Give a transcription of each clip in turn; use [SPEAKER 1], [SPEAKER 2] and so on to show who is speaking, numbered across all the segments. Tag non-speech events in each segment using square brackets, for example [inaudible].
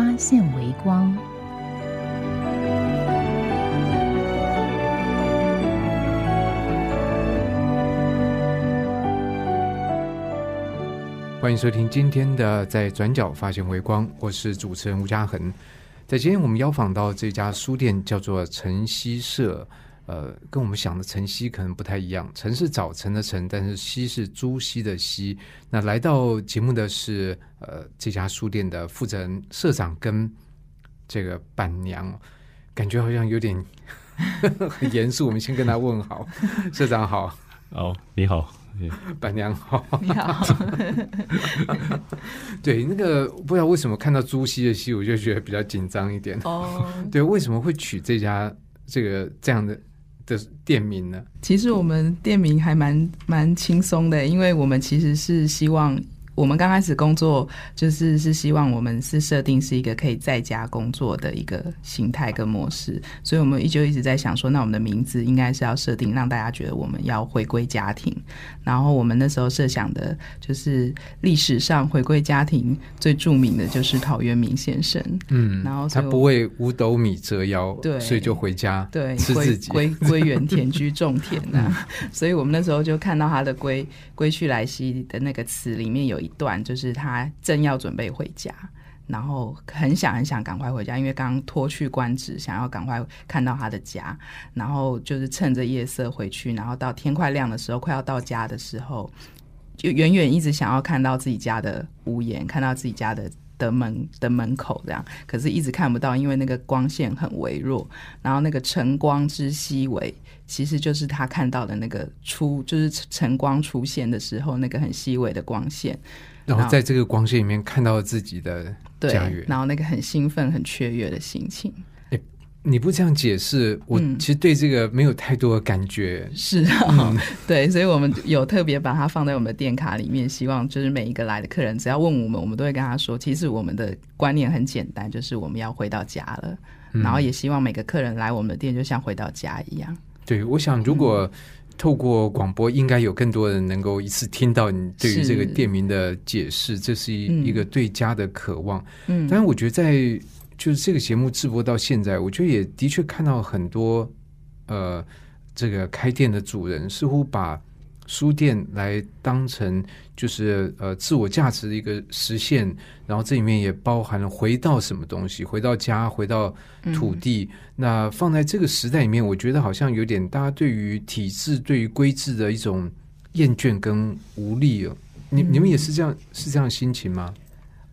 [SPEAKER 1] 发现微光。
[SPEAKER 2] 欢迎收听今天的《在转角发现微光》，我是主持人吴嘉恒。在今天我们邀访到这家书店叫做晨曦社，呃，跟我们想的晨曦可能不太一样，晨是早晨的晨，但是曦是朱熹的熹。那来到节目的是呃这家书店的负责人社长跟这个板娘，感觉好像有点 [laughs] 很严肃。我们先跟他问好，[laughs] 社长好，
[SPEAKER 3] 哦，你好，
[SPEAKER 2] 板娘好。
[SPEAKER 1] 你好，[laughs]
[SPEAKER 2] 对，那个不知道为什么看到朱熹的熹，我就觉得比较紧张一点。
[SPEAKER 1] 哦，
[SPEAKER 2] 对，为什么会取这家这个这样的的店名呢？
[SPEAKER 4] 其实我们店名还蛮蛮轻松的，因为我们其实是希望。我们刚开始工作就是是希望我们是设定是一个可以在家工作的一个形态跟模式，所以我们一就一直在想说，那我们的名字应该是要设定让大家觉得我们要回归家庭。然后我们那时候设想的就是历史上回归家庭最著名的就是陶渊明先生，
[SPEAKER 2] 嗯，
[SPEAKER 4] 然后
[SPEAKER 2] 他不为五斗米折腰，
[SPEAKER 4] 对
[SPEAKER 2] 所以就回家
[SPEAKER 4] 对，归
[SPEAKER 2] 吃自己。
[SPEAKER 4] 归归园田居种田呐、[laughs] 所以我们那时候就看到他的归“归去来兮”的那个词里面有一段，就是他正要准备回家，然后很想很想赶快回家，因为刚刚脱去官职，想要赶快看到他的家，然后就是趁着夜色回去，然后到天快亮的时候，快要到家的时候，就远远一直想要看到自己家的屋檐，看到自己家的。的门的门口这样，可是一直看不到，因为那个光线很微弱，然后那个晨光之熹微，其实就是他看到的那个出，就是晨光出现的时候那个很细微的光线，
[SPEAKER 2] 然后在这个光线里面看到自己的
[SPEAKER 4] 对
[SPEAKER 2] 家园，。
[SPEAKER 4] 然后那个很兴奋、很雀跃的心情，
[SPEAKER 2] 你不这样解释，我
[SPEAKER 4] 嗯。
[SPEAKER 2] 其实对这个没有太多的感觉。
[SPEAKER 4] 是啊，[laughs] 对，所以我们有特别把它放在我们的店卡里面，希望就是每一个来的客人，只要问我们，我们都会跟他说，其实我们的观念很简单，就是我们要回到家了，
[SPEAKER 2] 嗯。
[SPEAKER 4] 然后也希望每个客人来我们的店，就像回到家一样。
[SPEAKER 2] 对，我想如果
[SPEAKER 4] 嗯。
[SPEAKER 2] 透过广播，应该有更多人能够一次听到你对于这个店名的解释，这是一、
[SPEAKER 4] 嗯。
[SPEAKER 2] 一个对家的渴望。
[SPEAKER 4] 嗯，
[SPEAKER 2] 但是，我觉得在就是这个节目直播到现在，我觉得也的确看到很多呃，这个开店的主人似乎把书店来当成就是呃自我价值的一个实现，然后这里面也包含了回到什么东西，回到家，回到土地。那放在这个时代里面，我觉得好像有点大家对于体制、对于规制的一种厌倦跟无力哦。你你们也是这样是这样心情吗？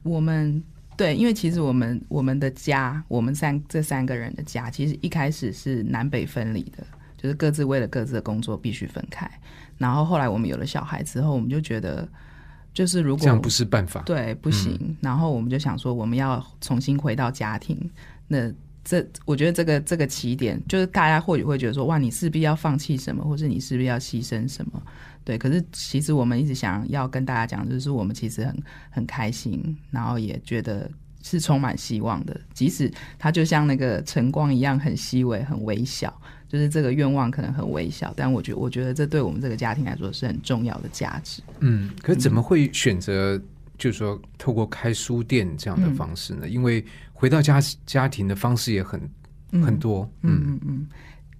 [SPEAKER 4] 我们对，因为其实我们我们的家，我们三这三个人的家，其实一开始是南北分离的，就是各自为了各自的工作必须分开。然后后来我们有了小孩之后，我们就觉得，就是如果
[SPEAKER 2] 这样不是办法。
[SPEAKER 4] 对不行，然后我们就想说，我们要重新回到家庭。那这我觉得这个这个起点，就是大家或许会觉得说，哇，你势必要放弃什么，或是你势必要牺牲什么。对，可是其实我们一直想要跟大家讲，就是我们其实很很开心，然后也觉得是充满希望的，即使它就像那个晨光一样很细微、很微小，就是这个愿望可能很微小，但我觉我觉得这对我们这个家庭来说是很重要的价值。
[SPEAKER 2] 嗯，可是怎么会选择就是说透过开书店这样的方式呢？因为回到家家庭的方式也很、很多。嗯
[SPEAKER 4] 嗯嗯，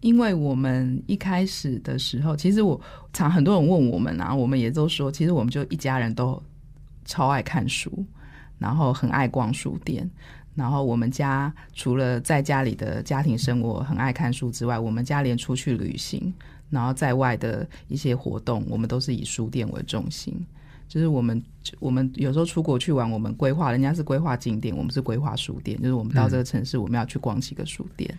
[SPEAKER 4] 因为我们一开始的时候，其实我常很多人问我们啊，我们也都说，其实我们就一家人都超爱看书，然后很爱逛书店。然后我们家除了在家里的家庭生活很爱看书之外，我们家连出去旅行，然后在外的一些活动，我们都是以书店为中心。就是我们我们有时候出国去玩，我们规划人家是规划景点，我们是规划书店。就是我们到这个城市，我们要去逛几个书店。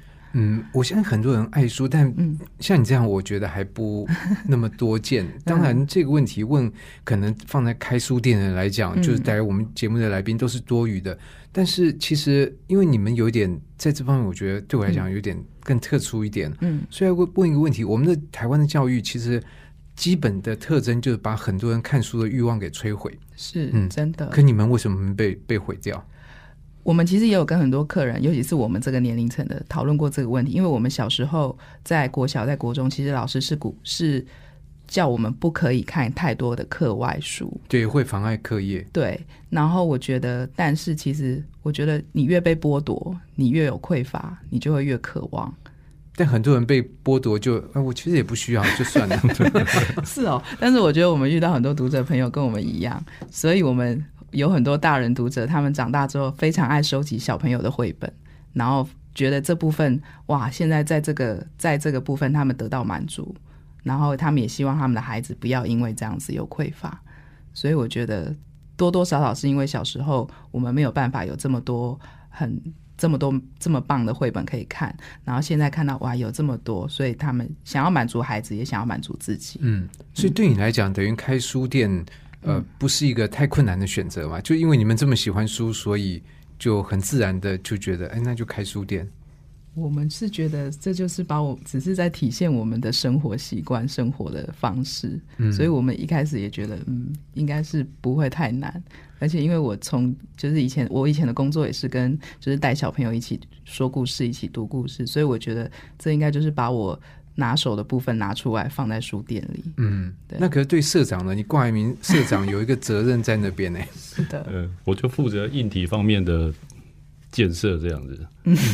[SPEAKER 2] 我相信很多人爱书，但
[SPEAKER 4] 嗯
[SPEAKER 2] 像你这样，我觉得还不 [laughs] 那么多见。当然，这个问题问可能放在开书店的人来讲，
[SPEAKER 4] 嗯
[SPEAKER 2] 就是带来我们节目的来宾都是多余的。但是其实，因为你们有一点在这方面，我觉得对我来讲有点更特殊一点。
[SPEAKER 4] 嗯
[SPEAKER 2] 所以要问问一个问题：我们的台湾的教育其实基本的特征就是把很多人看书的欲望给摧毁。
[SPEAKER 4] 是、
[SPEAKER 2] 嗯
[SPEAKER 4] 真的。
[SPEAKER 2] 可你们为什么被被毁掉？
[SPEAKER 4] 我们其实也有跟很多客人，尤其是我们这个年龄层的讨论过这个问题，因为我们小时候在国小、在国中，其实老师是鼓是叫我们不可以看太多的课外书，
[SPEAKER 2] 对，会妨碍课业。
[SPEAKER 4] 对。然后我觉得，但是其实我觉得你越被剥夺，你越有匮乏，你就会越渴望。
[SPEAKER 2] 但很多人被剥夺就，啊，我其实也不需要，就算了。[laughs]
[SPEAKER 4] 是哦，但是我觉得我们遇到很多读者朋友跟我们一样，所以我们有很多大人读者，他们长大之后非常爱收集小朋友的绘本，然后觉得这部分哇，现在在这个在这个部分他们得到满足，然后他们也希望他们的孩子不要因为这样子有匮乏，所以我觉得多多少少是因为小时候我们没有办法有这么多很。这么多这么棒的绘本可以看，然后现在看到哇有这么多，所以他们想要满足孩子，也想要满足自己。
[SPEAKER 2] 嗯，所以对你来讲，等于开书店，呃，
[SPEAKER 4] 嗯
[SPEAKER 2] 不是一个太困难的选择嘛？就因为你们这么喜欢书，所以就很自然的就觉得，哎，那就开书店。
[SPEAKER 4] 我们是觉得这就是把我只是在体现我们的生活习惯、生活的方式，
[SPEAKER 2] 嗯
[SPEAKER 4] 所以我们一开始也觉得，嗯，应该是不会太难。而且因为我从就是以前我以前的工作也是跟就是带小朋友一起说故事、一起读故事，所以我觉得这应该就是把我拿手的部分拿出来放在书店里。
[SPEAKER 2] 嗯，
[SPEAKER 4] 对
[SPEAKER 2] 那可是对社长呢？你挂一名社长有一个责任在那边呢。[laughs]
[SPEAKER 4] 是的，
[SPEAKER 3] 呃，我就负责硬体方面的建设这样子。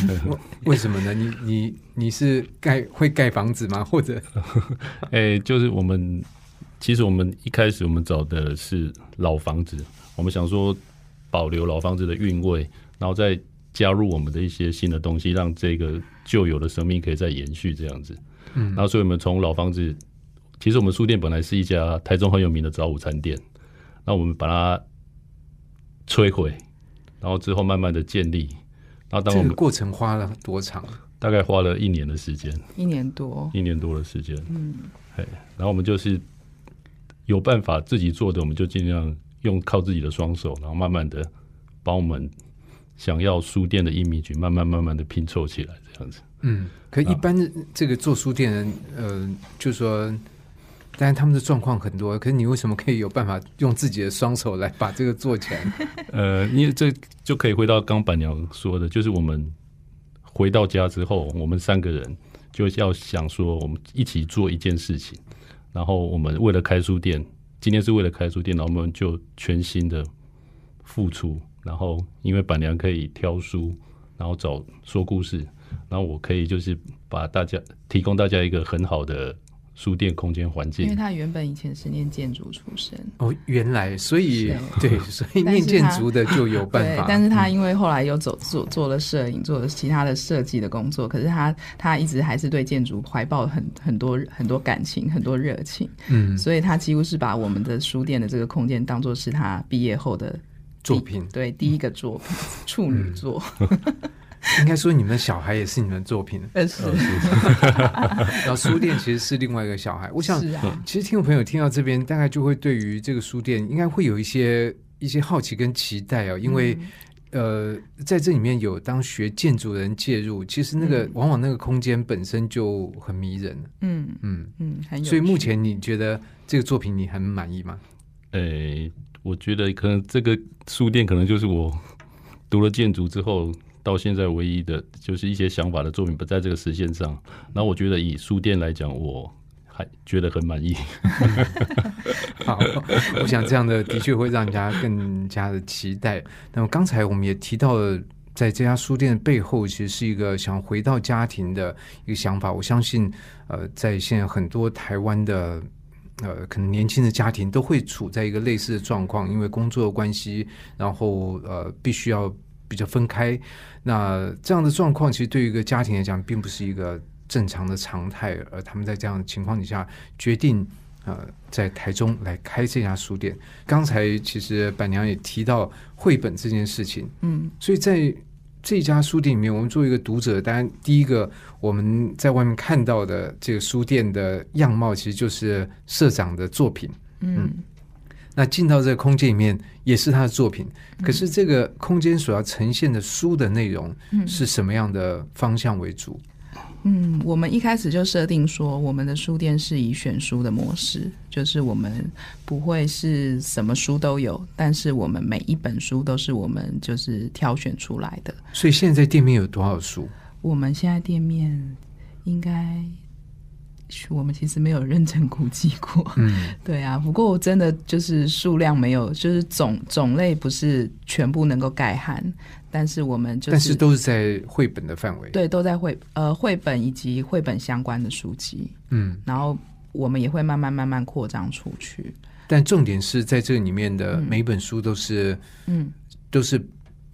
[SPEAKER 3] [laughs]
[SPEAKER 2] 为什么呢？你你你是盖会盖房子吗？或者 [laughs]
[SPEAKER 3] 哎、就是我们其实我们一开始我们找的是老房子，我们想说保留老房子的韵味，然后再加入我们的一些新的东西，让这个旧有的生命可以再延续这样子。
[SPEAKER 2] 嗯
[SPEAKER 3] 然后所以我们从老房子，其实我们书店本来是一家台中很有名的早午餐店，那我们把它摧毁，然后之后慢慢的建立，然后当我们
[SPEAKER 2] 这个过程花了多长？
[SPEAKER 3] 大概花了一年的时间。
[SPEAKER 4] 一年多，
[SPEAKER 3] 一年多的时间。嗯，嘿，然后我们就是有办法自己做的，我们就尽量用靠自己的双手，然后慢慢的把我们想要书店的 image 慢慢慢慢的拼凑起来，这样子。
[SPEAKER 2] 嗯，可一般的这个做书店的人，呃，就说，当然他们的状况很多，可是你为什么可以有办法用自己的双手来把这个做起来？[laughs]
[SPEAKER 3] 呃，因为这就可以回到刚板娘说的，就是我们回到家之后，我们三个人就要想说，我们一起做一件事情，然后我们为了开书店，今天是为了开书店，然后我们就全心的付出，然后因为板娘可以挑书，然后找说故事，然后我可以就是把大家提供大家一个很好的书店空间环境。
[SPEAKER 4] 因为。他原本以前是念建筑出身，
[SPEAKER 2] 哦，原来，所以
[SPEAKER 4] 是。
[SPEAKER 2] 对，所以念建筑的就有办法，，[laughs]
[SPEAKER 4] 但是他因为后来又走做做了摄影，做了其他的设计的工作，可是他他一直还是对建筑怀抱很很多很多感情，很多热情，
[SPEAKER 2] 嗯，
[SPEAKER 4] 所以他几乎是把我们的书店的这个空间当做是他毕业后的
[SPEAKER 2] 作品。
[SPEAKER 4] 对第一个作品，[laughs] 处女座，
[SPEAKER 2] 应该说你们的小孩也是你们的作品，
[SPEAKER 4] 呃是。[laughs]
[SPEAKER 2] 然后书店其实是另外一个小孩。我想，
[SPEAKER 4] 是啊，
[SPEAKER 2] 其实听众朋友听到这边，大概就会对于这个书店应该会有一些一些好奇跟期待哦，因为。呃，在这里面有当学建筑的人介入，其实那个、
[SPEAKER 4] 嗯。
[SPEAKER 2] 往往那个空间本身就很迷人，
[SPEAKER 4] 嗯
[SPEAKER 2] 嗯，
[SPEAKER 4] 嗯，很有。
[SPEAKER 2] 所以目前你觉得这个作品你很满意吗？
[SPEAKER 3] 诶、我觉得可能这个书店可能就是我读了建筑之后到现在唯一的就是一些想法的作品不在这个实现上。然后我觉得以书店来讲，我还觉得很满意。
[SPEAKER 2] 好，我想这样的的确会让人家更加的期待。那么刚才我们也提到了，在这家书店的背后，其实是一个想回到家庭的一个想法。我相信，呃，在现在很多台湾的。呃，可能年轻的家庭都会处在一个类似的状况，因为工作的关系，然后呃，必须要比较分开。那这样的状况，其实对于一个家庭来讲，并不是一个正常的常态。而他们在这样的情况底下，决定呃，在台中来开这家书店。刚才其实板娘也提到绘本这件事情，
[SPEAKER 4] 嗯
[SPEAKER 2] 所以在这家书店里面，我们作为一个读者，当然第一个我们在外面看到的这个书店的样貌，其实就是社长的作品。
[SPEAKER 4] 嗯
[SPEAKER 2] 那进到这个空间里面，也是他的作品。可是这个空间所要呈现的书的内容
[SPEAKER 4] 嗯
[SPEAKER 2] 是什么样的方向为主？
[SPEAKER 4] 嗯，我们一开始就设定说，我们的书店是以选书的模式，就是我们不会是什么书都有，但是我们每一本书都是我们就是挑选出来的。
[SPEAKER 2] 所以现在在店面有多少书？
[SPEAKER 4] 我们现在店面应该，我们其实没有认真估计过。
[SPEAKER 2] 嗯，[laughs]
[SPEAKER 4] 对啊，不过真的就是数量没有，就是种种类不是全部能够概含，但是我们就是
[SPEAKER 2] 但是都是在绘本的范围。，
[SPEAKER 4] 对都在绘呃绘本以及绘本相关的书籍，
[SPEAKER 2] 嗯，
[SPEAKER 4] 然后我们也会慢慢慢慢扩张出去。
[SPEAKER 2] 但重点是在这里面的
[SPEAKER 4] 嗯
[SPEAKER 2] 每一本书都是
[SPEAKER 4] 嗯
[SPEAKER 2] 都是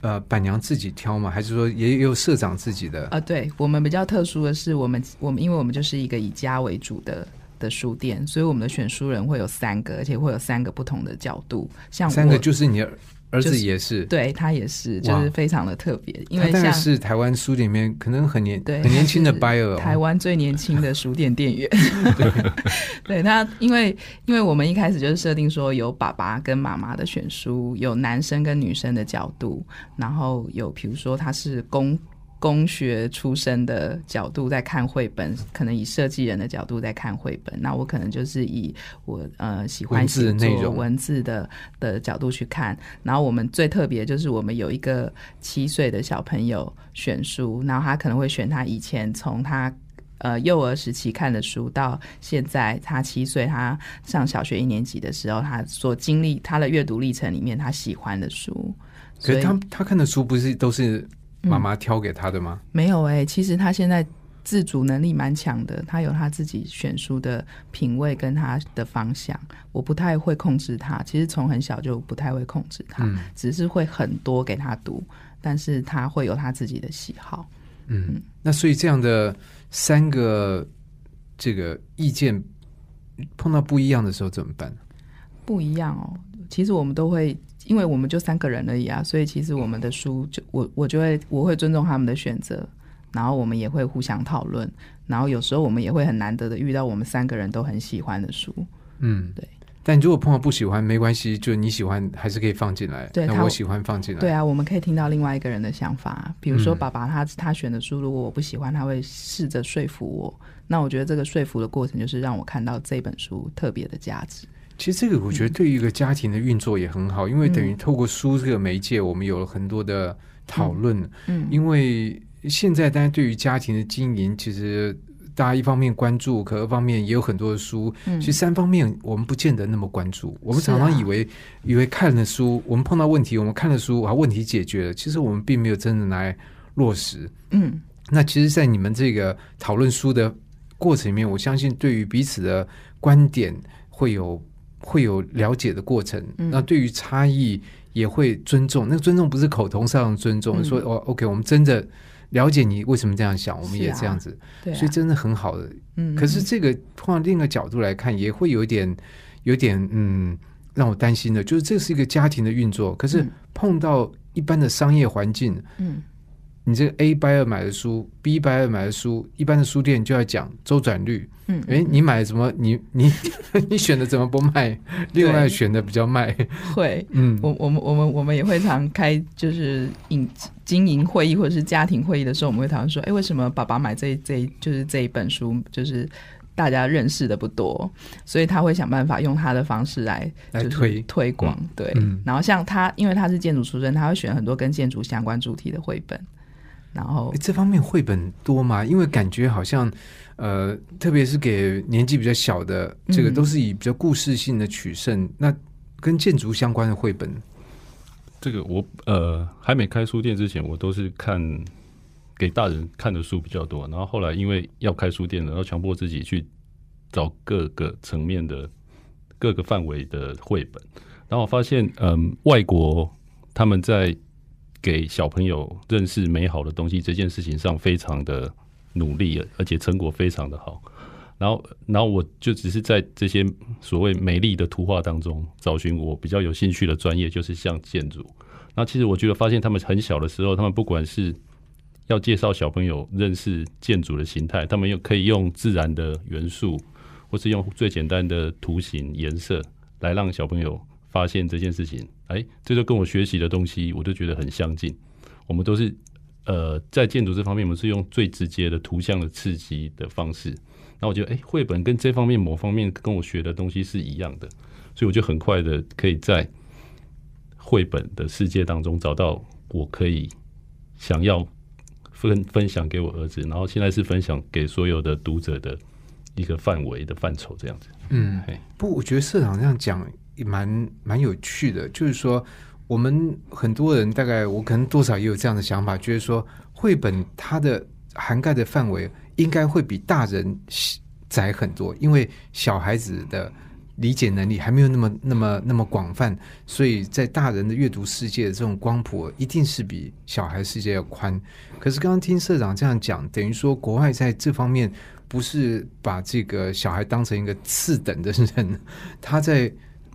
[SPEAKER 2] 呃板娘自己挑吗？还是说也有社长自己的？
[SPEAKER 4] 啊，对我们比较特殊的是，我们我们因为我们就是一个以家为主的。的书店，所以我们的选书人会有三个，而且会有三个不同的角度。像
[SPEAKER 2] 三个就是你的儿子
[SPEAKER 4] 就是
[SPEAKER 2] 也是，
[SPEAKER 4] 对他也是，就是非常的特别，因为像
[SPEAKER 2] 是台湾书店里面可能很年
[SPEAKER 4] 对
[SPEAKER 2] 很年轻的 buyer 哦。
[SPEAKER 4] 台湾最年轻的书店店员。对他，[laughs] 因为因为我们一开始就是设定说有爸爸跟妈妈的选书，有男生跟女生的角度，然后有比如说他是工。工学出身的角度在看绘本，可能以设计人的角度在看绘本，那我可能就是以我呃喜欢写作文字的的角度去看。然后我们最特别就是我们有一个七岁的小朋友选书，然后他可能会选他以前从他呃幼儿时期看的书，到现在他七岁，他上小学一年级的时候，他所经历他的阅读历程里面，他喜欢的书。所以
[SPEAKER 2] 他他看的书不是都是妈妈挑给他的吗？
[SPEAKER 4] 没有哎、其实他现在自主能力蛮强的，他有他自己选书的品味跟他的方向。我不太会控制他，其实从很小就不太会控制他，
[SPEAKER 2] 嗯
[SPEAKER 4] 只是会很多给他读，但是他会有他自己的喜好。
[SPEAKER 2] 嗯，那所以这样的三个这个意见碰到不一样的时候怎么办？
[SPEAKER 4] 不一样哦。其实我们都会，因为我们就三个人而已啊，所以其实我们的书就我我就会我会尊重他们的选择，然后我们也会互相讨论，然后有时候我们也会很难得的遇到我们三个人都很喜欢的书。
[SPEAKER 2] 嗯，
[SPEAKER 4] 对。
[SPEAKER 2] 但如果碰到不喜欢没关系，就你喜欢还是可以放进来。
[SPEAKER 4] 对
[SPEAKER 2] 我喜欢放进来。
[SPEAKER 4] 对啊，我们可以听到另外一个人的想法，比如说
[SPEAKER 2] 嗯
[SPEAKER 4] 爸爸他他选的书，如果我不喜欢，他会试着说服我。那我觉得这个说服的过程，就是让我看到这本书特别的价值。
[SPEAKER 2] 其实这个我觉得对于一个家庭的运作也很好，因为等于透过书这个媒介，我们有了很多的讨论。
[SPEAKER 4] 嗯，
[SPEAKER 2] 因为现在大家对于家庭的经营，其实大家一方面关注，可二方面也有很多的书。
[SPEAKER 4] 嗯
[SPEAKER 2] 其实三方面我们不见得那么关注。我们常常以为、以为看了书，我们碰到问题，我们看了书，啊，问题解决了。其实我们并没有真的来落实。
[SPEAKER 4] 嗯
[SPEAKER 2] 那其实，在你们这个讨论书的过程里面，我相信对于彼此的观点会有会有了解的过程。
[SPEAKER 4] 嗯
[SPEAKER 2] 那对于差异也会尊重，那个尊重不是口头上的尊重，
[SPEAKER 4] 嗯
[SPEAKER 2] 说哦，OK，我们真的了解你为什么这样想，我们也这样子，所以真的很好的。
[SPEAKER 4] 嗯，
[SPEAKER 2] 可是这个换另一个角度来看，也会有一点有点嗯让我担心的，就是这是一个家庭的运作，可是
[SPEAKER 4] 嗯
[SPEAKER 2] 碰到一般的商业环境。
[SPEAKER 4] 嗯
[SPEAKER 2] 你这个 A buyer 买的书，B buyer 买的书，一般的书店就要讲周转率。
[SPEAKER 4] 嗯，
[SPEAKER 2] 诶，你买什么？你你你选的怎么不卖？另外选的比较卖。
[SPEAKER 4] 会。
[SPEAKER 2] 嗯，
[SPEAKER 4] 我我们我们我们也会常开就是营经营会议或者是家庭会议的时候，我们会讨论说，哎，为什么爸爸买这这就是这一本书，就是大家认识的不多，所以他会想办法用他的方式来就是
[SPEAKER 2] 来推
[SPEAKER 4] 推广，对。
[SPEAKER 2] 嗯
[SPEAKER 4] 然后像他，因为他是建筑出身，他会选很多跟建筑相关主题的绘本，然后
[SPEAKER 2] 诶这方面绘本多吗？因为感觉好像，呃，特别是给年纪比较小的，这个
[SPEAKER 4] 嗯
[SPEAKER 2] 都是以比较故事性的取胜。那跟建筑相关的绘本，
[SPEAKER 3] 这个我呃还没开书店之前，我都是看给大人看的书比较多。然后后来因为要开书店了，然后强迫自己去找各个层面的各个范围的绘本。然后我发现，嗯，外国他们在给小朋友认识美好的东西这件事情上非常的努力，而且成果非常的好。然后，然后我就只是在这些所谓美丽的图画当中找寻我比较有兴趣的专业，就是像建筑。那其实我觉得发现他们很小的时候，他们不管是要介绍小朋友认识建筑的形态，他们又可以用自然的元素，或是用最简单的图形颜色来让小朋友发现这件事情。哎，这就跟我学习的东西，我都觉得很相近。我们都是呃，在建筑这方面，我们是用最直接的图像的刺激的方式。那我觉得，哎，绘本跟这方面某方面跟我学的东西是一样的，所以我就很快的可以在绘本的世界当中找到我可以想要分分享给我儿子，然后现在是分享给所有的读者的一个范围的范畴这样子。
[SPEAKER 2] 嗯
[SPEAKER 3] 嘿，
[SPEAKER 2] 不，我觉得社长这样讲也蛮蛮有趣的，就是说，我们很多人大概我可能多少也有这样的想法，就是说绘本它的涵盖的范围应该会比大人窄很多，因为小孩子的理解能力还没有那么那么那么广泛，所以在大人的阅读世界这种光谱一定是比小孩世界要宽。可是刚刚听社长这样讲，等于说国外在这方面不是把这个小孩当成一个次等的人，他在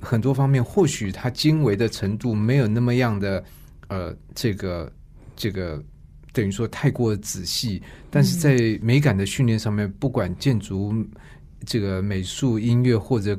[SPEAKER 2] 很多方面或许他精微的程度没有那么样的呃这个这个等于说太过仔细，但是在美感的训练上面，不管建筑、这个美术、音乐或者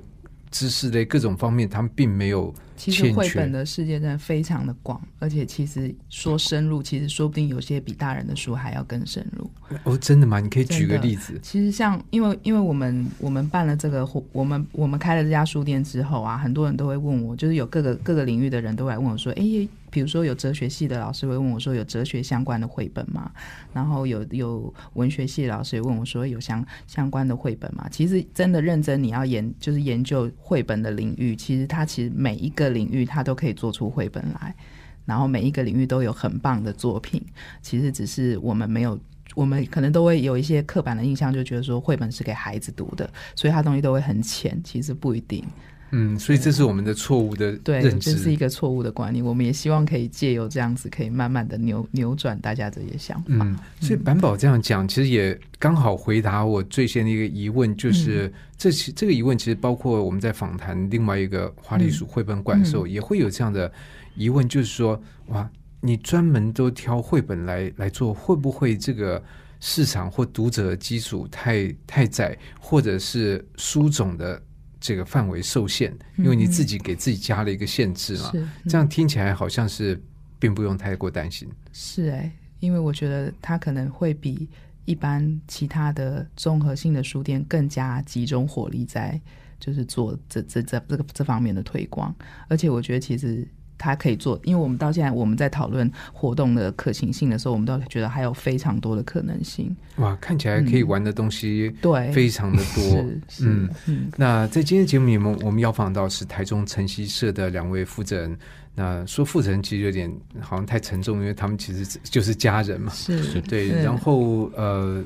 [SPEAKER 2] 知识类各种方面，他们并没有
[SPEAKER 4] 其实绘本的世界真的非常的广，而且其实说深入，其实说不定有些比大人的书还要更深入。
[SPEAKER 2] 哦，真的吗？你可以举个例子。
[SPEAKER 4] 其实像因为因为我们我们办了这个活，我们我们开了这家书店之后啊，很多人都会问我，就是有各个各个领域的人都会来问我说，哎，比如说有哲学系的老师会问我说，有哲学相关的绘本吗？然后有有文学系老师也问我说，有相相关的绘本吗？其实真的认真你要研就是研究绘本的领域，其实它其实每一个领域它都可以做出绘本来。然后每一个领域都有很棒的作品，其实只是我们没有，我们可能都会有一些刻板的印象，就觉得说绘本是给孩子读的，所以它东西都会很浅，其实不一定。
[SPEAKER 2] 嗯，所以这是我们的错误的
[SPEAKER 4] 对，
[SPEAKER 2] 认
[SPEAKER 4] 这是一。个错误的观念。我们也希望可以借由这样子，可以慢慢的扭扭转大家这些想法。
[SPEAKER 2] 嗯，所以板宝这样讲，其实也刚好回答我最先的一个疑问，
[SPEAKER 4] 嗯
[SPEAKER 2] 就是、这其这个疑问其实包括我们在访谈另外一个花栗鼠绘本馆的时候，
[SPEAKER 4] 嗯
[SPEAKER 2] 也会有这样的疑问，就是说，哇，你专门都挑绘本来来做，会不会这个市场或读者的基础太太窄，或者是书种的这个范围受限？因为你自己给自己加了一个限制嘛，这样听起来好像是并不用太过担心。
[SPEAKER 4] 是哎、因为我觉得它可能会比一般其他的综合性的书店更加集中火力在就是做这这这这个这方面的推广，而且我觉得其实。它可以做，因为我们到现在我们在讨论活动的可行性的时候，我们都觉得还有非常多的可能性。
[SPEAKER 2] 哇，看起来可以玩的东西
[SPEAKER 4] 对，
[SPEAKER 2] 非常的多。嗯那在今天节目里面，我们要访到是台中晨曦社的两位负责人。那说负责人其实有点好像太沉重，因为他们其实就是家人嘛。
[SPEAKER 4] 是
[SPEAKER 2] 对，然后呃，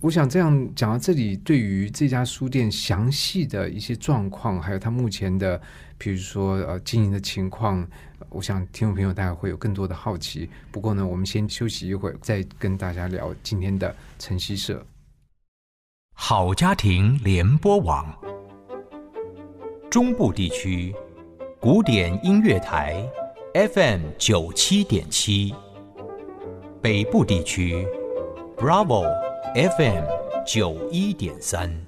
[SPEAKER 2] 我想这样讲到这里，对于这家书店详细的一些状况，还有他目前的，比如说呃经营的情况，我想听众朋友大概会有更多的好奇。不过呢，我们先休息一会儿，再跟大家聊今天的晨曦社。
[SPEAKER 5] 好家庭联播网，中部地区古典音乐台 FM 九七点七，北部地区 Bravo FM 九一点三。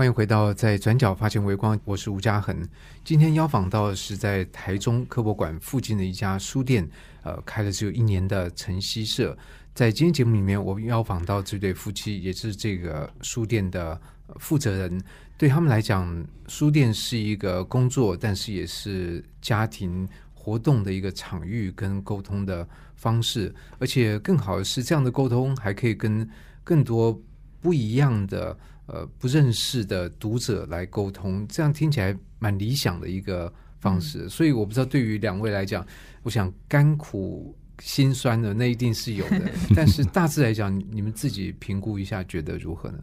[SPEAKER 2] 欢迎回到在转角发现微光，我是吴嘉恒。今天邀访到的是在台中科博馆附近的一家书店，呃，开了只有一年的晨曦社。在今天节目里面，我们邀访到这对夫妻，也是这个书店的负责人。对他们来讲，书店是一个工作，但是也是家庭活动的一个场域跟沟通的方式。而且更好的是，这样的沟通还可以跟更多不一样的呃不认识的读者来沟通，这样听起来蛮理想的一个方式。所以我不知道对于两位来讲，我想甘苦辛酸的那一定是有的，[laughs] 但是大致来讲，你们自己评估一下，觉得如何呢？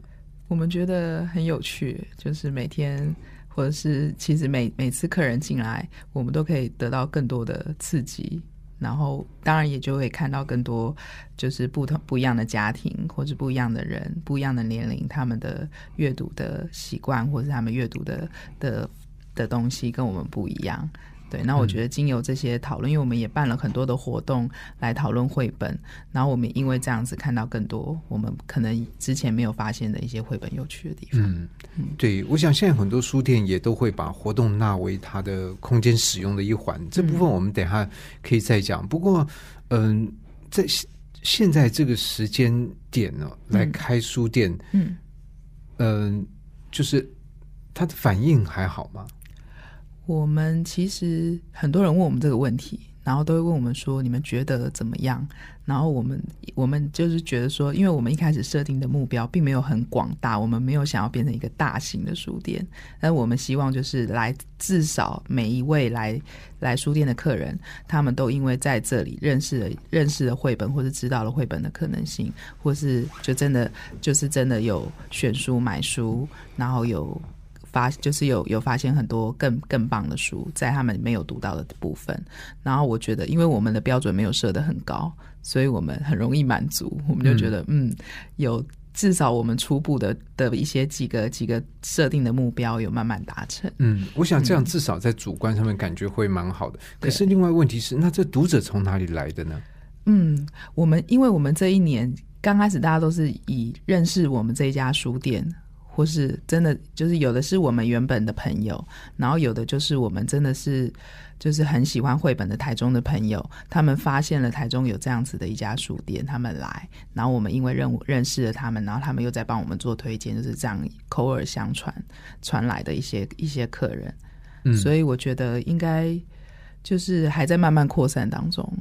[SPEAKER 4] 我们觉得很有趣，就是每天或者是其实每每次客人进来，我们都可以得到更多的刺激，然后当然也就会看到更多就是不同不一样的家庭或者不一样的人、不一样的年龄，他们的阅读的习惯或者是他们阅读的的的东西跟我们不一样。对，那我觉得经由这些讨论，因为我们也办了很多的活动来讨论绘本，然后我们因为这样子看到更多我们可能之前没有发现的一些绘本有趣的地方。
[SPEAKER 2] 嗯，对，我想现在很多书店也都会把活动纳为它的空间使用的一环，这部分我们等一下可以再讲。不过，嗯，在现现在这个时间点呢，来开书店，
[SPEAKER 4] 嗯，
[SPEAKER 2] 嗯，就是它的反应还好吗？
[SPEAKER 4] 我们其实很多人问我们这个问题，然后都会问我们说：“你们觉得怎么样？”然后我们我们就是觉得说，因为我们一开始设定的目标并没有很广大，我们没有想要变成一个大型的书店，但我们希望就是来至少每一位来来书店的客人，他们都因为在这里认识了认识了绘本，或者知道了绘本的可能性，或是就真的就是真的有选书买书，然后有。发就是有有发现很多更更棒的书，在他们没有读到的部分。然后我觉得，因为我们的标准没有设得很高，所以我们很容易满足。我们就觉得，嗯，有至少我们初步的的一些几个几个设定的目标有慢慢达成。
[SPEAKER 2] 嗯，我想这样至少在主观上面感觉会蛮好的。可是另外问题是，那这读者从哪里来的呢？
[SPEAKER 4] 嗯，我们因为我们这一年刚开始，大家都是以认识我们这一家书店。或是真的就是有的是我们原本的朋友，然后有的就是我们真的是就是很喜欢绘本的台中的朋友，他们发现了台中有这样子的一家书店，他们来，然后我们因为认认识了他们，然后他们又在帮我们做推荐，就是这样口耳相传传来的一些一些客人，
[SPEAKER 2] 嗯，
[SPEAKER 4] 所以我觉得应该就是还在慢慢扩散当中，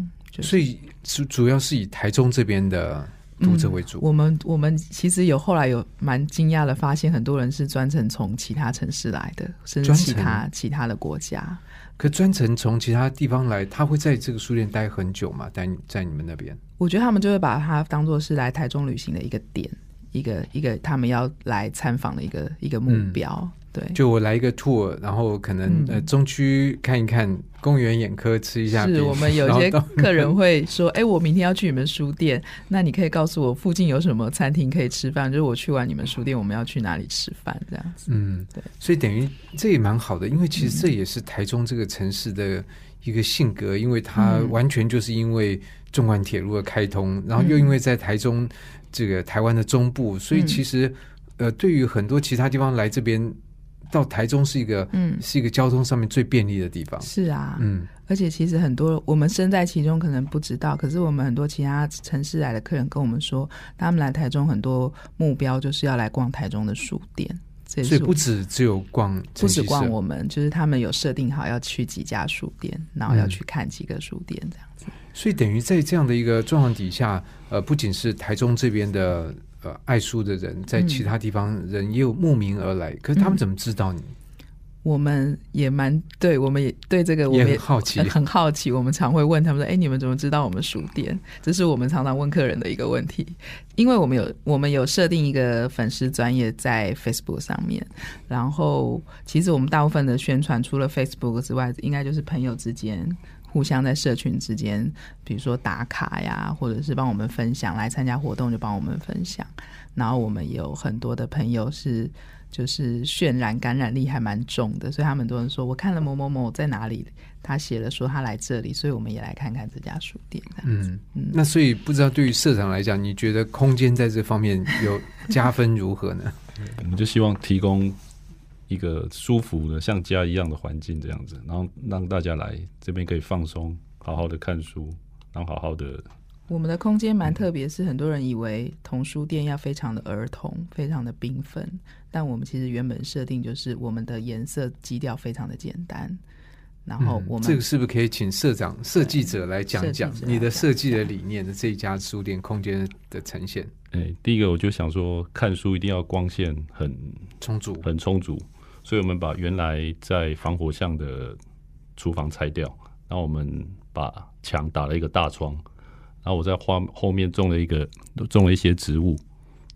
[SPEAKER 2] 所以主主要是以台中这边的。读者为主，
[SPEAKER 4] 我们我们其实有后来有蛮惊讶的发现，很多人是专程从其他城市来的，甚至其他其他的国家。
[SPEAKER 2] 可专程从其他地方来，他会在这个书店待很久吗？在在你们那边？
[SPEAKER 4] 我觉得他们就会把它当做是来台中旅行的一个点，一个一个他们要来参访的一个一个目标。对，
[SPEAKER 2] 就我来一个 tour，然后可能呃中区看一看，公园眼科吃一下。
[SPEAKER 4] 是我们有一些客人 [laughs] 会说，哎，我明天要去你们书店，那你可以告诉我附近有什么餐厅可以吃饭？就是我去完你们书店，我们要去哪里吃饭？这样子。
[SPEAKER 2] 嗯，
[SPEAKER 4] 对。
[SPEAKER 2] 所以等于这也蛮好的，因为其实这也是台中这个城市的一个性格，因为它完全就是因为纵贯铁路的开通，然后又因为在台中这个台湾的中部，所以其实呃，对于很多其他地方来这边。到台中是一个，嗯，是一个交通上面最便利的地方。
[SPEAKER 4] 是啊，
[SPEAKER 2] 嗯，
[SPEAKER 4] 而且其实很多我们身在其中可能不知道，可是我们很多其他城市来的客人跟我们说，他们来台中很多目标就是要来逛台中的书店。
[SPEAKER 2] 所以不止只有逛，
[SPEAKER 4] 不止逛我们，就是他们有设定好要去几家书店，然后要去看几个书店这样子。
[SPEAKER 2] 所以等于在这样的一个状况底下，呃，不仅是台中这边的。呃，爱书的人在其他地方人也有慕名而来，可是他们怎么知道你？
[SPEAKER 4] 我们也蛮对，我们也对这个我们
[SPEAKER 2] 也好奇，
[SPEAKER 4] 很好奇。我们常会问他们说：“哎，你们怎么知道我们书店？”这是我们常常问客人的一个问题。因为我们有我们有设定一个粉丝专业在 Facebook 上面，然后其实我们大部分的宣传除了 Facebook 之外，应该就是朋友之间。互相在社群之间，比如说打卡呀，或者是帮我们分享来参加活动就帮我们分享。然后我们有很多的朋友是就是渲染感染力还蛮重的，所以他们很多人说我看了某某某在哪里，他写了说他来这里，所以我们也来看看这家书店。
[SPEAKER 2] 嗯嗯，那所以不知道对于社长来讲，你觉得空间在这方面有加分如何呢？[laughs]
[SPEAKER 3] 我们就希望提供。一个舒服的像家一样的环境，这样子，然后让大家来这边可以放松，好好的看书，然后好好的。
[SPEAKER 4] 我们的空间蛮特别，是很多人以为童书店要非常的儿童，非常的缤纷，但我们其实原本设定就是我们的颜色基调非常的简单。然后我们
[SPEAKER 2] 这个是不是可以请社长设计者来讲讲你的设计的理念的这一家书店空间的呈现？
[SPEAKER 3] 哎，第一个我就想说，看书一定要光线很
[SPEAKER 2] 充足，
[SPEAKER 3] 很充足。所以我们把原来在防火巷的厨房拆掉，然后我们把墙打了一个大窗，然后我在花后面种了一个种了一些植物，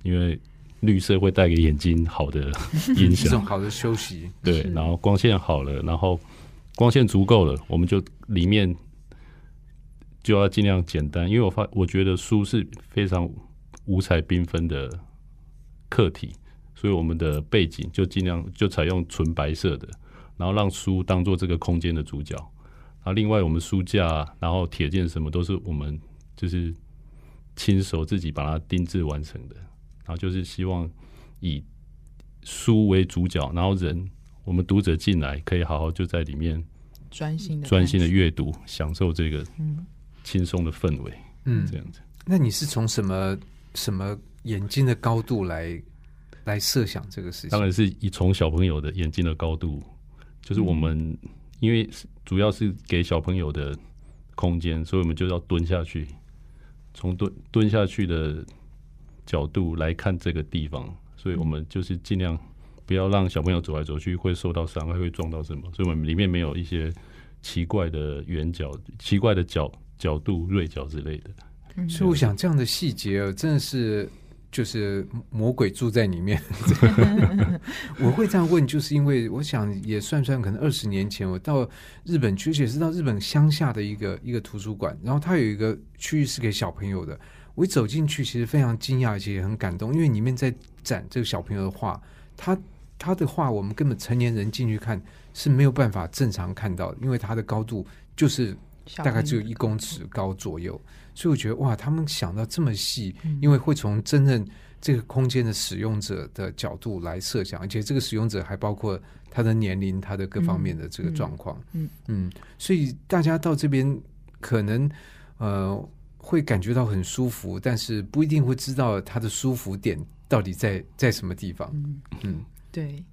[SPEAKER 3] 因为绿色会带给眼睛好的影响，[laughs]
[SPEAKER 2] 好的休息。
[SPEAKER 3] 对，然后光线好了，然后光线足够了，我们就里面就要尽量简单，因为我发我觉得书是非常五彩缤纷的课题。所以我们的背景就尽量就采用纯白色的，然后让书当做这个空间的主角。然后另外我们书架，然后铁件什么都是我们就是亲手自己把它定制完成的。然后就是希望以书为主角，然后人我们读者进来可以好好就在里面
[SPEAKER 4] 专心的
[SPEAKER 3] 专心的阅读，享受这个
[SPEAKER 4] 嗯
[SPEAKER 3] 轻松的氛围，
[SPEAKER 2] 嗯
[SPEAKER 3] 这样子。
[SPEAKER 2] 那你是从什么什么眼睛的高度来来设想这个事情？
[SPEAKER 3] 当然是以从小朋友的眼睛的高度，就是我们、因为主要是给小朋友的空间，所以我们就要蹲下去，从蹲蹲下去的角度来看这个地方，所以我们就是尽量不要让小朋友走来走去会受到伤害，会撞到什么，所以我们里面没有一些奇怪的圆角、奇怪的角角度、锐角之类的。
[SPEAKER 2] 所以我想这样的细节哦，真的是就是魔鬼住在里面。[laughs] 我会这样问，就是因为我想也算算，可能二十年前我到日本去，而且是到日本乡下的一个一个图书馆，然后它有一个区域是给小朋友的。我一走进去，其实非常惊讶，而且也很感动，因为里面在展这个小朋友的画，他他的画我们根本成年人进去看是没有办法正常看到的，因为它的高度就是大概只有一公尺高左右，所以我觉得哇，他们想到这么细，
[SPEAKER 4] 嗯
[SPEAKER 2] 因为会从真正这个空间的使用者的角度来设想，而且这个使用者还包括他的年龄、他的各方面的这个状况。
[SPEAKER 4] 嗯
[SPEAKER 2] 嗯，所以大家到这边可能呃会感觉到很舒服，但是不一定会知道他的舒服点到底在在什么地方。
[SPEAKER 4] 嗯
[SPEAKER 2] 嗯
[SPEAKER 4] 对，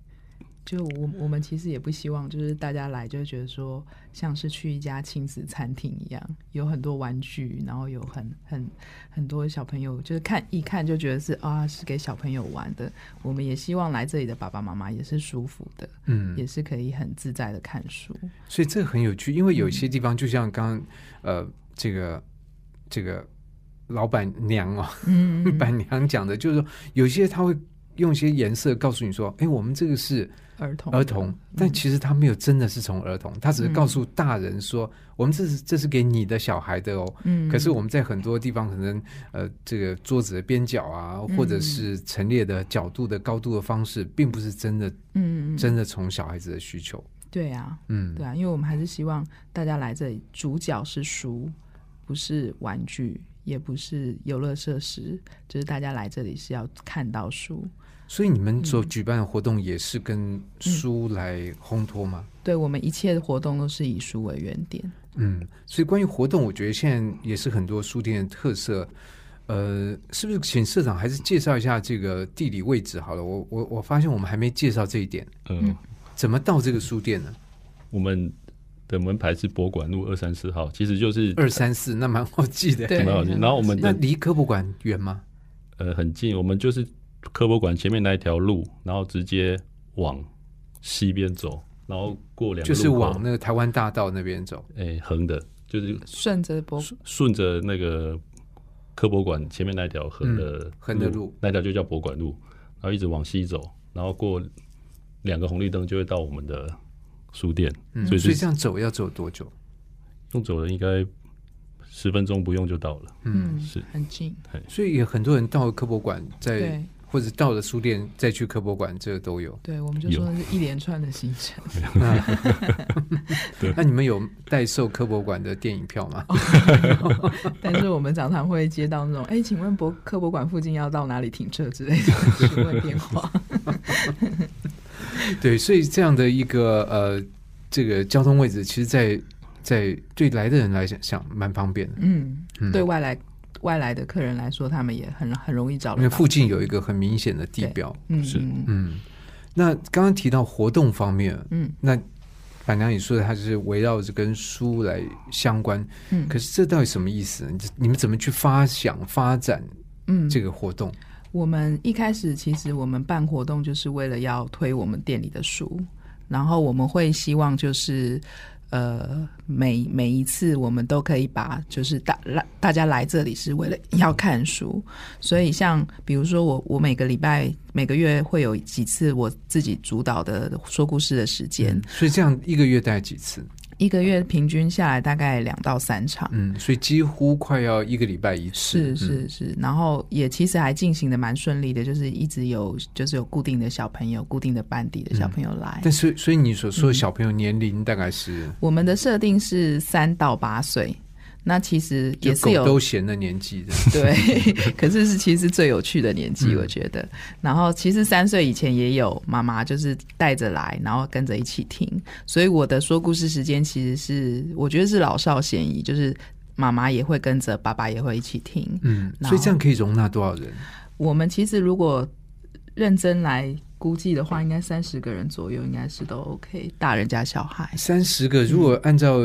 [SPEAKER 4] 就我我们其实也不希望，就是大家来就觉得说，像是去一家亲子餐厅一样，有很多玩具，然后有很很很多小朋友，就是看一看就觉得是啊是给小朋友玩的。我们也希望来这里的爸爸妈妈也是舒服的，
[SPEAKER 2] 嗯
[SPEAKER 4] 也，是可以很自在的看书。
[SPEAKER 2] 所以这个很有趣，因为有
[SPEAKER 4] 嗯
[SPEAKER 2] 些地方就像刚刚呃这个这个老板娘哦，
[SPEAKER 4] 嗯 [laughs]
[SPEAKER 2] 板娘讲的，就是说有些他会用一些颜色告诉你说，哎，我们这个是
[SPEAKER 4] 儿童。
[SPEAKER 2] 儿童，但其实他没有真的是从儿童，他只是告诉大人说，我们这是这是给你的小孩的哦。
[SPEAKER 4] 嗯，
[SPEAKER 2] 可是我们在很多地方可能呃，这个桌子的边角啊，或者是陈列的角度的高度的方式，并不是真的
[SPEAKER 4] 嗯。嗯
[SPEAKER 2] 真的从小孩子的需求。
[SPEAKER 4] 对啊，
[SPEAKER 2] 嗯，
[SPEAKER 4] 对啊，因为我们还是希望大家来这里，主角是书，不是玩具，也不是游乐设施，就是大家来这里是要看到书。
[SPEAKER 2] 所以你们所举办的活动也是跟书来烘托吗？
[SPEAKER 4] 对我们一切的活动都是以书为原点。
[SPEAKER 2] 嗯，所以关于活动，我觉得现在也是很多书店的特色。呃，是不是请社长还是介绍一下这个地理位置好了？我我我发现我们还没介绍这一点，
[SPEAKER 3] 嗯，
[SPEAKER 2] 怎么到这个书店呢？
[SPEAKER 3] 我们的门牌是博馆路二三四号，其实就是
[SPEAKER 2] 二三四，那蛮好记的。
[SPEAKER 4] 对
[SPEAKER 3] 蛮好记然后我们的
[SPEAKER 2] 那离科博馆远吗？
[SPEAKER 3] 呃很近，我们就是科博馆前面那一条路，然后直接往西边走，然后过两个
[SPEAKER 2] 就是往那个台湾大道那边走。
[SPEAKER 3] 哎横的，就是
[SPEAKER 4] 顺着博
[SPEAKER 3] 顺顺着那个科博馆前面那条横的、
[SPEAKER 2] 嗯横的路，
[SPEAKER 3] 那条就叫博馆路，然后一直往西走，然后过两个红绿灯就会到我们的书店，
[SPEAKER 2] 嗯，
[SPEAKER 3] 所以是
[SPEAKER 2] 所以这样走要走多久？
[SPEAKER 3] 用走了应该十分钟不用就到了。
[SPEAKER 4] 嗯。
[SPEAKER 3] 是。
[SPEAKER 4] 很近，
[SPEAKER 2] 所以也很多人到科博馆，在
[SPEAKER 4] 对
[SPEAKER 2] 或者到了书店再去科博馆，这个都有。
[SPEAKER 4] 对，我们就
[SPEAKER 3] 有
[SPEAKER 4] 说是一连串的行程。
[SPEAKER 2] 那你们有代售科博馆的电影票吗？[laughs]
[SPEAKER 4] 但是我们常常会接到那种，哎，请问博科博馆附近要到哪里停车之类的询问电话。[laughs]
[SPEAKER 2] 对，所以这样的一个呃，这个交通位置，其实在，在对来的人来讲，想蛮方便的，
[SPEAKER 4] 嗯，
[SPEAKER 2] 嗯
[SPEAKER 4] 对外来外来的客人来说，他们也很很容易找到
[SPEAKER 2] 因为。附近有一个很明显的地标。
[SPEAKER 3] 是
[SPEAKER 4] 嗯是
[SPEAKER 2] 嗯，那刚刚提到活动方面，
[SPEAKER 4] 嗯
[SPEAKER 2] 那板娘也说的它是围绕着跟书来相关，
[SPEAKER 4] 嗯
[SPEAKER 2] 可是这到底什么意思呢？你你们怎么去发想发展
[SPEAKER 4] 嗯，
[SPEAKER 2] 这个活动？
[SPEAKER 4] 我们一开始其实我们办活动就是为了要推我们店里的书，然后我们会希望就是呃每每一次我们都可以把就是大来大家来这里是为了要看书，所以像比如说我我每个礼拜每个月会有几次我自己主导的说故事的时间，
[SPEAKER 2] 所以这样一个月大概几次？
[SPEAKER 4] 一个月平均下来大概两到三场。
[SPEAKER 2] 嗯，所以几乎快要一个礼拜一次。
[SPEAKER 4] 是
[SPEAKER 2] 嗯
[SPEAKER 4] 是是，然后也其实还进行的蛮顺利的，就是一直有就是有固定的小朋友、固定的班底的小朋友来。
[SPEAKER 2] 但是，所以你所
[SPEAKER 4] 嗯
[SPEAKER 2] 说的小朋友年龄大概是
[SPEAKER 4] 我们的设定是三到八岁，那其实也
[SPEAKER 2] 就是狗
[SPEAKER 4] 有
[SPEAKER 2] 都闲的年纪的。[laughs]
[SPEAKER 4] 对，可是是其实最有趣的年纪，
[SPEAKER 2] 嗯
[SPEAKER 4] 我觉得。然后其实三岁以前也有妈妈就是带着来，然后跟着一起听，所以我的说故事时间其实是我觉得是老少咸宜，就是妈妈也会跟着，爸爸也会一起听。
[SPEAKER 2] 嗯，所以这样可以容纳多少人？
[SPEAKER 4] 我们其实如果认真来估计的话，应该三十个人左右，应该是都 OK，大人加小孩。
[SPEAKER 2] 三十个，如果按照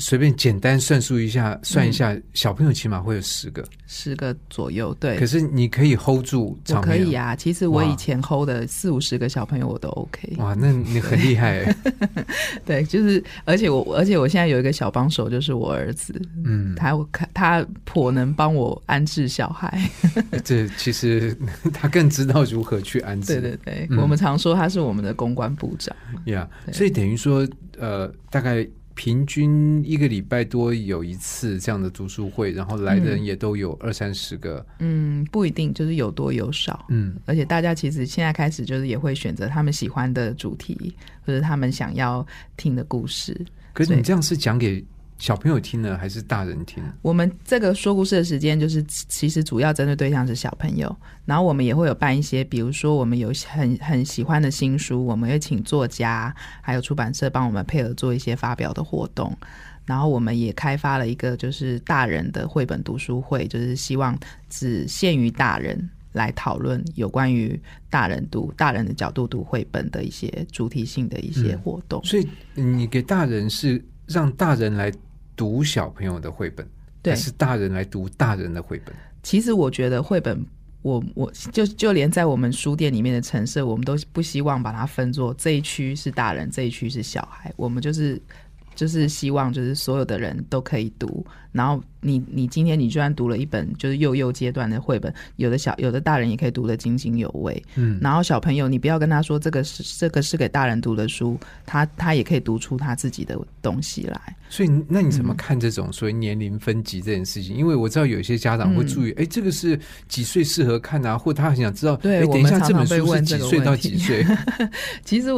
[SPEAKER 2] 随便简单算数一下，算一下，小朋友起码会有十个。
[SPEAKER 4] 十个左右，对，
[SPEAKER 2] 可是你可以 hold 住
[SPEAKER 4] 我
[SPEAKER 2] 场面，
[SPEAKER 4] 可以啊。其实我以前 hold 的四五十个小朋友我都 OK。
[SPEAKER 2] 哇，那你很厉害欸。[laughs]
[SPEAKER 4] 对，就是，而且我，而且我现在有一个小帮手，就是我儿子，
[SPEAKER 2] 嗯，
[SPEAKER 4] 他他颇能帮我安置小孩。[laughs]
[SPEAKER 2] 这其实他更知道如何去安置。
[SPEAKER 4] 对对对，
[SPEAKER 2] 嗯
[SPEAKER 4] 我们常说他是我们的公关部长。
[SPEAKER 2] 呀
[SPEAKER 4] 对
[SPEAKER 2] 所以等于说，呃，大概平均一个礼拜多有一次这样的读书会，然后来的人也都有二三十个。
[SPEAKER 4] 嗯，不一定，就是有多有少。
[SPEAKER 2] 嗯，
[SPEAKER 4] 而且大家其实现在开始就是也会选择他们喜欢的主题，或者他们想要听的故事。
[SPEAKER 2] 可是你这样是讲给小朋友听呢，还是大人听？
[SPEAKER 4] 我们这个说故事的时间，就是其实主要针对对象是小朋友，然后我们也会有办一些，比如说我们有很很喜欢的新书，我们会请作家还有出版社帮我们配合做一些发表的活动。然后我们也开发了一个就是大人的绘本读书会，就是希望只限于大人来讨论有关于大人读大人的角度读绘本的一些主题性的一些
[SPEAKER 2] 嗯
[SPEAKER 4] 活动。
[SPEAKER 2] 所以你给大人是让大人来读小朋友的绘本，
[SPEAKER 4] 对
[SPEAKER 2] 还是大人来读大人的绘本？
[SPEAKER 4] 其实我觉得绘本，我我就就连在我们书店里面的陈设，我们都不希望把它分作这一区是大人，这一区是小孩。我们就是就是希望就是所有的人都可以读。然后你你今天你居然读了一本就是幼幼阶段的绘本，有的小有的大人也可以读得津津有味。
[SPEAKER 2] 嗯，
[SPEAKER 4] 然后小朋友，你不要跟他说这个是这个是给大人读的书，他他也可以读出他自己的东西来。
[SPEAKER 2] 所以那你怎
[SPEAKER 4] 嗯
[SPEAKER 2] 么看这种所谓年龄分级这件事情？因为我知道有些家长会注意，哎、这个是几岁适合看啊，或他很想知道，
[SPEAKER 4] 对
[SPEAKER 2] 哎，等一下这本书是几岁到几岁？[laughs]
[SPEAKER 4] 其实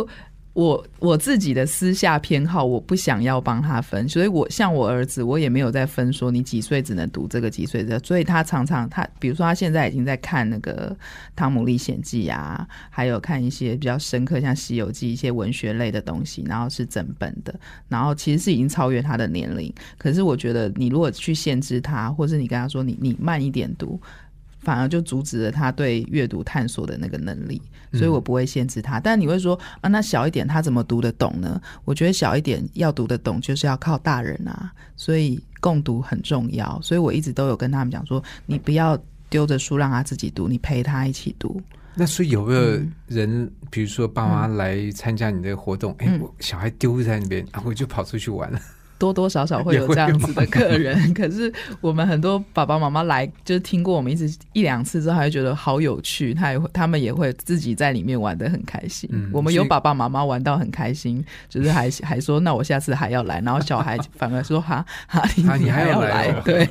[SPEAKER 4] 我我自己的私下偏好，我不想要帮他分，所以我像我儿子，我也没有在分说你几岁只能读这个，几岁的，所以他常常他，比如说他现在已经在看那个《汤姆历险记》啊，还有看一些比较深刻像《西游记》一些文学类的东西，然后是整本的，然后其实是已经超越他的年龄。可是我觉得你如果去限制他，或是你跟他说你你慢一点读。反而就阻止了他对阅读探索的那个能力，所以我不会限制他。但你会说啊，那小一点他怎么读得懂呢？我觉得小一点要读得懂，就是要靠大人啊，所以共读很重要。所以我一直都有跟他们讲说，你不要丢着书让他自己读，你陪他一起读。
[SPEAKER 2] 那所以有没有
[SPEAKER 4] 嗯
[SPEAKER 2] 人，比如说爸妈来参加你的活动，哎、
[SPEAKER 4] 嗯
[SPEAKER 2] 我小孩丢在那边，啊，我就跑出去玩了。
[SPEAKER 4] 多多少少会有这样子的客人，[laughs] 可是我们很多爸爸妈妈来，就是听过我们一直一两次之后，还会觉得好有趣，他也会他们也会自己在里面玩的很开心。
[SPEAKER 2] 嗯
[SPEAKER 4] 我们有爸爸妈妈玩到很开心，就是还 [laughs] 还说那我下次还要来，然后小孩反而说哈哈 [laughs] 你
[SPEAKER 2] 还
[SPEAKER 4] 还
[SPEAKER 2] 要来哦。
[SPEAKER 4] 对，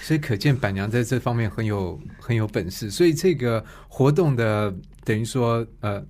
[SPEAKER 2] 所以可见板娘在这方面很有很有本事。所以这个活动的等于说，呃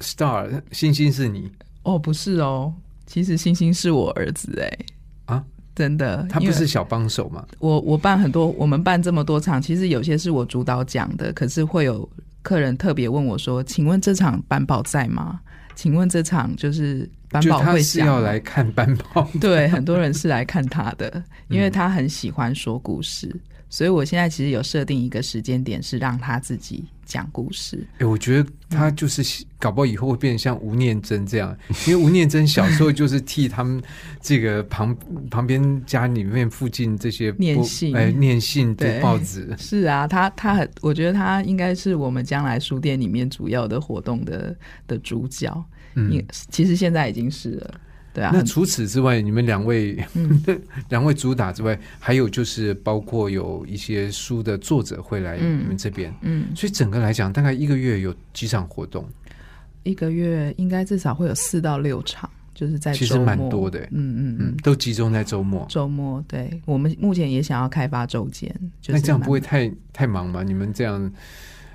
[SPEAKER 2] ，star 星星是你。
[SPEAKER 4] 哦不是哦，其实星星是我儿子哎
[SPEAKER 2] 啊，
[SPEAKER 4] 真的，
[SPEAKER 2] 他不是小帮手嘛？
[SPEAKER 4] 我我办很多，我们办这么多场，其实有些是我主导讲的，可是会有客人特别问我说：“请问这场班宝在吗？请问这场就是班
[SPEAKER 2] 就
[SPEAKER 4] 宝会
[SPEAKER 2] 他是要来看班宝，
[SPEAKER 4] 对，很多人是来看他的，因为他很喜欢说故事，所以我现在其实有设定一个时间点，是让他自己讲故事。
[SPEAKER 2] 哎、我觉得他就是搞不好以后会变成像吴念真这样，[laughs] 因为吴念真小时候就是替他们这个旁旁边家里面附近这些
[SPEAKER 4] 念信。
[SPEAKER 2] 哎、念信读
[SPEAKER 4] 对
[SPEAKER 2] 报纸，
[SPEAKER 4] 是啊，他他很，我觉得他应该是我们将来书店里面主要的活动的的主角。
[SPEAKER 2] 嗯，
[SPEAKER 4] 其实现在已经是了，对啊。
[SPEAKER 2] 那除此之外，你们两位、
[SPEAKER 4] 嗯 [laughs]
[SPEAKER 2] 两位主打之外，还有就是包括有一些书的作者会来
[SPEAKER 4] 嗯
[SPEAKER 2] 你们这边，
[SPEAKER 4] 嗯，
[SPEAKER 2] 所以整个来讲，大概一个月有几场活动。
[SPEAKER 4] 一个月应该至少会有四到六场，就是在
[SPEAKER 2] 其实蛮多的
[SPEAKER 4] 嗯嗯
[SPEAKER 2] 嗯
[SPEAKER 4] 嗯，，
[SPEAKER 2] 都集中在周末。
[SPEAKER 4] 周末对我们目前也想要开发周间，就是
[SPEAKER 2] 那这样不会太太忙吗？你们这样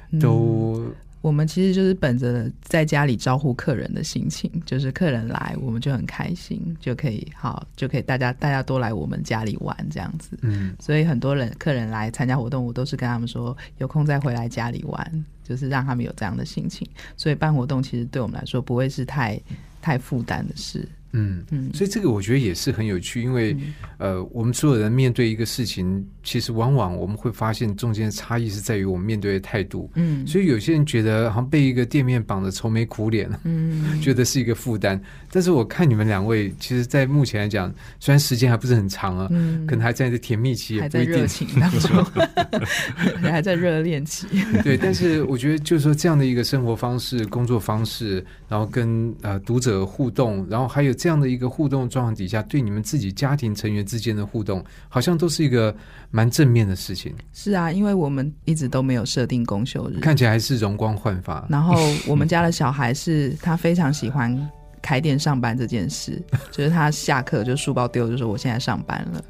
[SPEAKER 4] 嗯
[SPEAKER 2] 都
[SPEAKER 4] 我们其实就是本着在家里招呼客人的心情，就是客人来我们就很开心，就可以好就可以大家大家多来我们家里玩这样子。
[SPEAKER 2] 嗯
[SPEAKER 4] 所以很多人客人来参加活动，我都是跟他们说有空再回来家里玩，就是让他们有这样的心情。所以办活动其实对我们来说不会是太太负担的事。
[SPEAKER 2] 嗯，
[SPEAKER 4] 嗯，
[SPEAKER 2] 所以这个我觉得也是很有趣，因为、呃，我们所有人面对一个事情，其实往往我们会发现中间的差异是在于我们面对的态度。
[SPEAKER 4] 嗯
[SPEAKER 2] 所以有些人觉得好像被一个店面绑得愁眉苦脸，
[SPEAKER 4] 嗯 [laughs]
[SPEAKER 2] 觉得是一个负担。但是我看你们两位，其实，在目前来讲，虽然时间还不是很长啊，
[SPEAKER 4] 嗯
[SPEAKER 2] 可能还在这甜蜜期，也
[SPEAKER 4] 还在
[SPEAKER 2] 不一定
[SPEAKER 4] 热。情当中，[laughs] [laughs] 还在热恋期。
[SPEAKER 2] 对，但是我觉得就是说这样的一个生活方式、工作方式，然后跟呃读者互动，然后还有这样的一个互动状况底下，对你们自己家庭成员之间的互动，好像都是一个蛮正面的事情，
[SPEAKER 4] 是啊，因为我们一直都没有设定公休日，
[SPEAKER 2] 看起来还是容光焕发。
[SPEAKER 4] 然后我们家的小孩是他非常喜欢开店上班这件事，[laughs] 就是他下课就书包丢就说我现在上班了，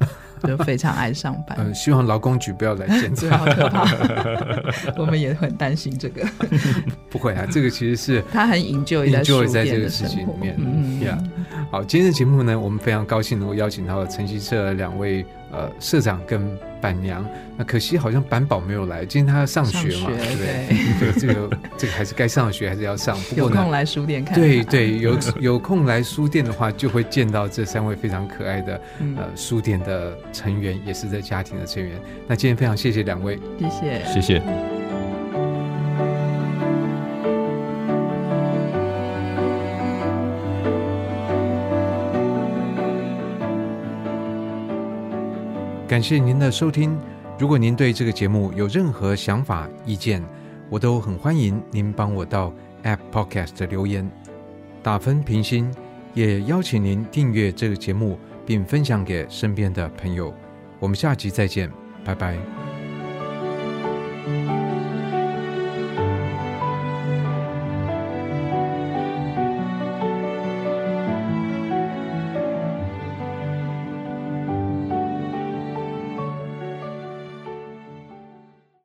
[SPEAKER 4] 就非常爱上班。[laughs]
[SPEAKER 2] 嗯，希望劳工局不要来检 [laughs]
[SPEAKER 4] 对，
[SPEAKER 2] 查。
[SPEAKER 4] 好可怕，[laughs] 我们也很担心这个。
[SPEAKER 2] 不会啊，这个其实是
[SPEAKER 4] 他很 enjoy 在
[SPEAKER 2] enjoy
[SPEAKER 4] 书店的
[SPEAKER 2] 在这个事情里面。
[SPEAKER 4] 嗯，
[SPEAKER 2] 呀好，今天的节目呢，我们非常高兴能够邀请到晨曦社两位呃社长跟板娘。那可惜好像板宝没有来，今天他要上学嘛，对不对？对，这个这个还是该上的学还是要上。不过呢，
[SPEAKER 4] 有空来书店看看。
[SPEAKER 2] 对对，有有空来书店的话，就会见到这三位非常可爱的
[SPEAKER 4] 嗯，
[SPEAKER 2] 呃书店的成员，也是在家庭的成员。那今天非常谢谢两位。
[SPEAKER 4] 谢谢。
[SPEAKER 3] 谢谢。
[SPEAKER 2] 感谢您的收听。如果您对这个节目有任何想法、意见，我都很欢迎您帮我到 App Podcast 留言、打分、评星，也邀请您订阅这个节目，并分享给身边的朋友。我们下集再见，拜拜。